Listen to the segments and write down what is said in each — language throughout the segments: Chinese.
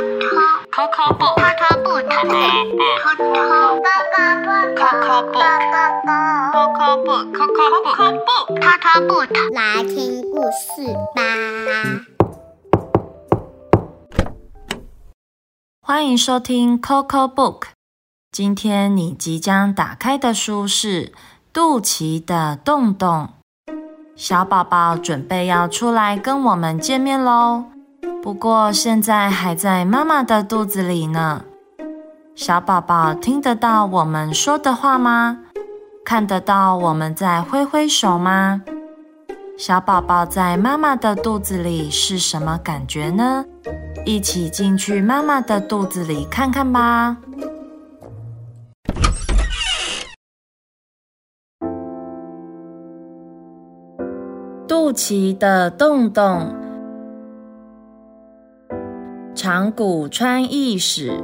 Coco book. Coco book. Coco book. 来听故事吧。欢迎收听 Coco Book。今天你即将打开的书是《肚脐的洞洞》。小宝宝准备要出来跟我们见面喽，不过现在还在妈妈的肚子里呢。小宝宝听得到我们说的话吗？看得到我们在挥挥手吗？小宝宝在妈妈的肚子里是什么感觉呢？一起进去妈妈的肚子里看看吧。肚脐的洞洞，长谷川义史。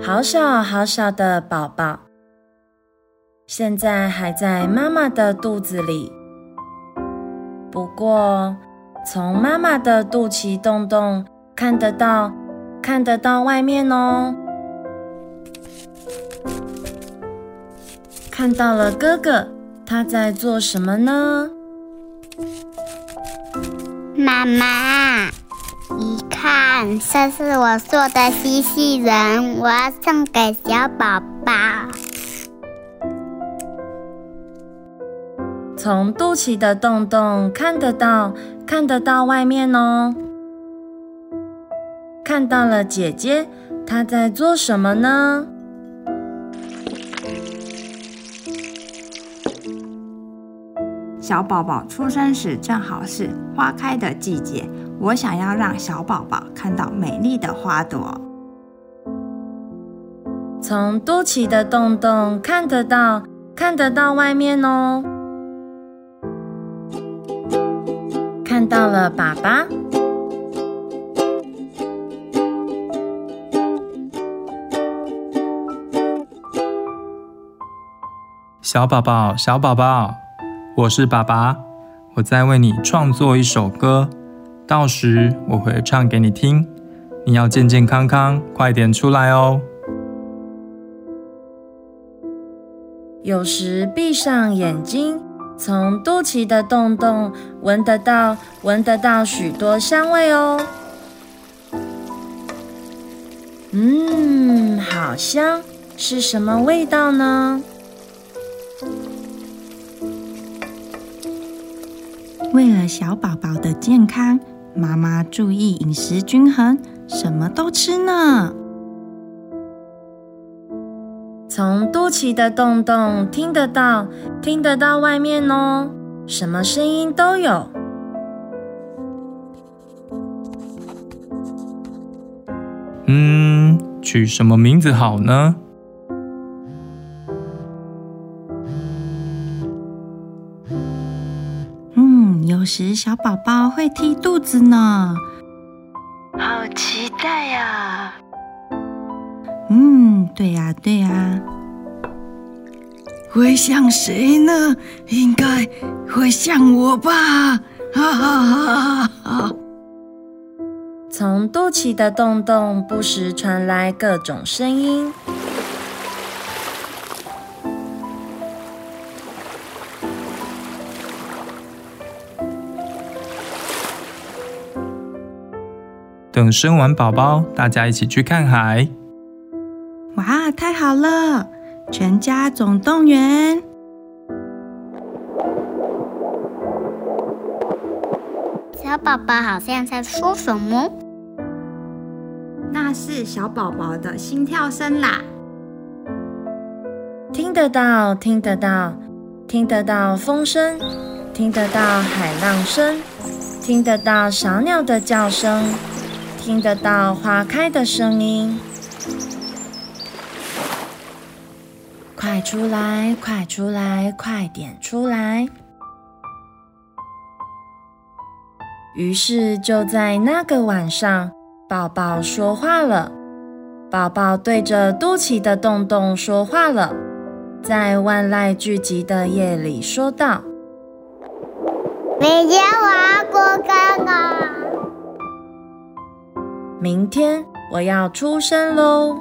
好小好小的宝宝，现在还在妈妈的肚子里。不过，从妈妈的肚脐洞洞看得到，看得到外面哦。看到了哥哥，他在做什么呢？妈妈，你看，这是我做的机器人，我要送给小宝宝。从肚脐的洞洞看得到，看得到外面哦。看到了姐姐，她在做什么呢？小宝宝出生时正好是花开的季节，我想要让小宝宝看到美丽的花朵。从肚脐的洞洞看得到，看得到外面哦。看到了爸爸，小宝宝，小宝宝。我是爸爸，我在为你创作一首歌，到时我会唱给你听。你要健健康康，快点出来哦。有时闭上眼睛，从肚脐的洞洞闻得到，闻得到许多香味哦。嗯，好香，是什么味道呢？为了小宝宝的健康，妈妈注意饮食均衡，什么都吃呢。从肚脐的洞洞听得到，听得到外面哦，什么声音都有。嗯，取什么名字好呢？时小宝宝会踢肚子呢，好期待呀！嗯，对呀，对呀。会像谁呢？应该会像我吧！哈哈哈哈！从肚脐的洞洞不时传来各种声音。等生完宝宝，大家一起去看海。哇，太好了！全家总动员。小宝宝好像在说什么？那是小宝宝的心跳声啦。听得到，听得到，听得到风声，听得到海浪声，听得到小鸟的叫声。听得到花开的声音，快出来，快出来，快点出来！于是就在那个晚上，宝宝说话了。宝宝对着肚脐的洞洞说话了，在万籁俱寂的夜里说道：“明天我要过刚啊！明天我要出生喽！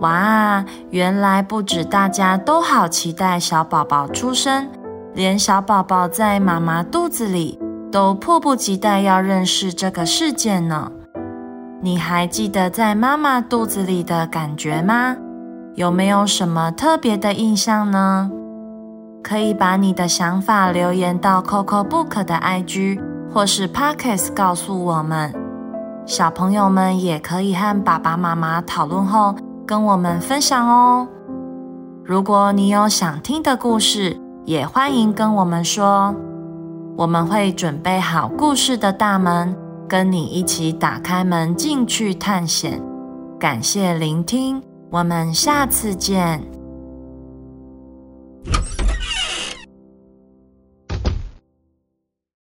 哇，原来不止大家都好期待小宝宝出生，连小宝宝在妈妈肚子里都迫不及待要认识这个世界呢。你还记得在妈妈肚子里的感觉吗？有没有什么特别的印象呢？可以把你的想法留言到 Coco Book 的 IG 或是 Pockets 告诉我们。小朋友们也可以和爸爸妈妈讨论后。跟我们分享哦！如果你有想听的故事，也欢迎跟我们说，我们会准备好故事的大门，跟你一起打开门进去探险。感谢聆听，我们下次见。